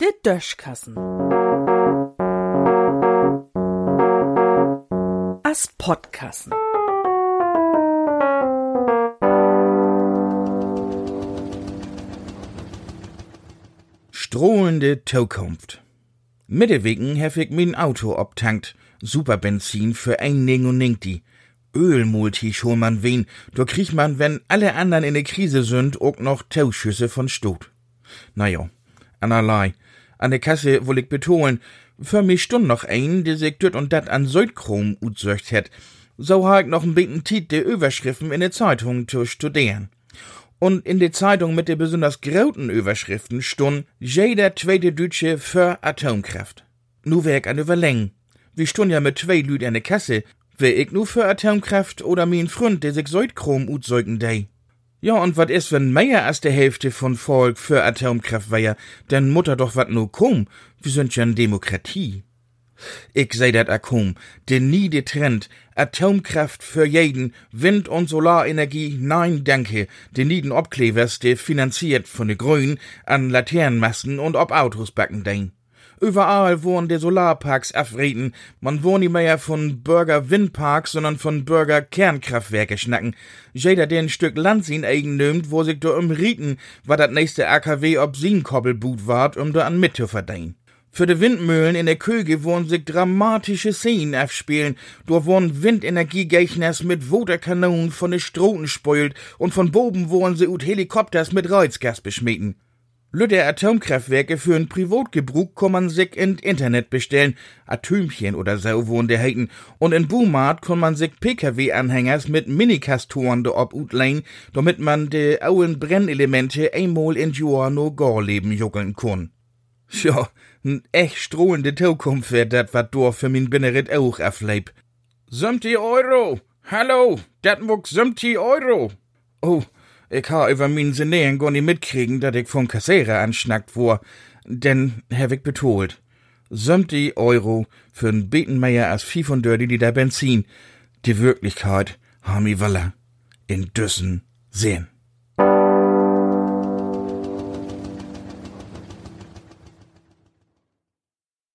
Der Döschkassen. As Podkassen. Strohlende Zukunft. Mittewegen hef ich mein Auto obtankt. Superbenzin für ein Ning und Ningti. Ölmulti schon man wen, da kriegt man, wenn alle anderen in der Krise sind, auch noch Tauschüsse von Stot. Naja, anerlei. An der Kasse will ich betonen, für mich stund noch ein, der sich dort und dat an Südchrom utsöcht het. So ha ich noch ein bisschen Tit der Überschriften in der Zeitung zu studieren. Und in der Zeitung mit der besonders grauten Überschriften stund jeder zweite Deutsche für Atomkraft. Nu wär ich an Überlängen. Wir stund ja mit zwei Lüd in der Kasse. Wär ich nu für Atomkraft oder mein Freund, der sich Südchrom utseugen dei? Ja, und wat is, wenn mehr als der Hälfte von Volk für Atomkraft wär, denn Mutter doch wat nu kum. Wir sind ja n Demokratie. Ich seh dat akum, den nie de Trend, Atomkraft für jeden, Wind- und Solarenergie, nein, danke, den nieden Obklevers, der finanziert von de Grünen, an Laternenmasten und ob Autos backen dein. Überall wurden de Solarparks afrieden, man wohnt nicht mehr von Bürger Windparks, sondern von Bürger Kernkraftwerke schnacken. Jeder den Stück Land sin eigen nimmt, wo sich do umrieten, war dat nächste AKW ob sin Koppelbut wart, um da an mit verdienen. Für de Windmühlen in der Köge wurden sich dramatische Szenen abspielen. Da wurden Windenergiegegners mit Waterkanonen von de Stroten speult und von Boben wurden sie ut Helikopters mit Reizgas beschmieden. Lütte Atomkraftwerke für ein Privatgebrauch kann man sich in Internet bestellen, Atömchen oder so wohnen der heiten, und in Boomarkt kann man sich PKW-Anhängers mit Minikastoren de ob utleihen, damit man de auen Brennelemente einmal in Jahr no Gorleben juckeln kann. Ja, n echt strohlende Zukunft wär dat, wat do für min Binneret auch afleib. 70 Euro! Hallo, dat muck 70 Euro! Oh, ich ha über min Senäen gar nicht mitkriegen, dat ich vom Kassierer anschnackt wor, denn hab ich betolt. 70 Euro für n Betenmeier als 500 Liter Benzin. Die Wirklichkeit, ha mi Waller, in Düssen sehen.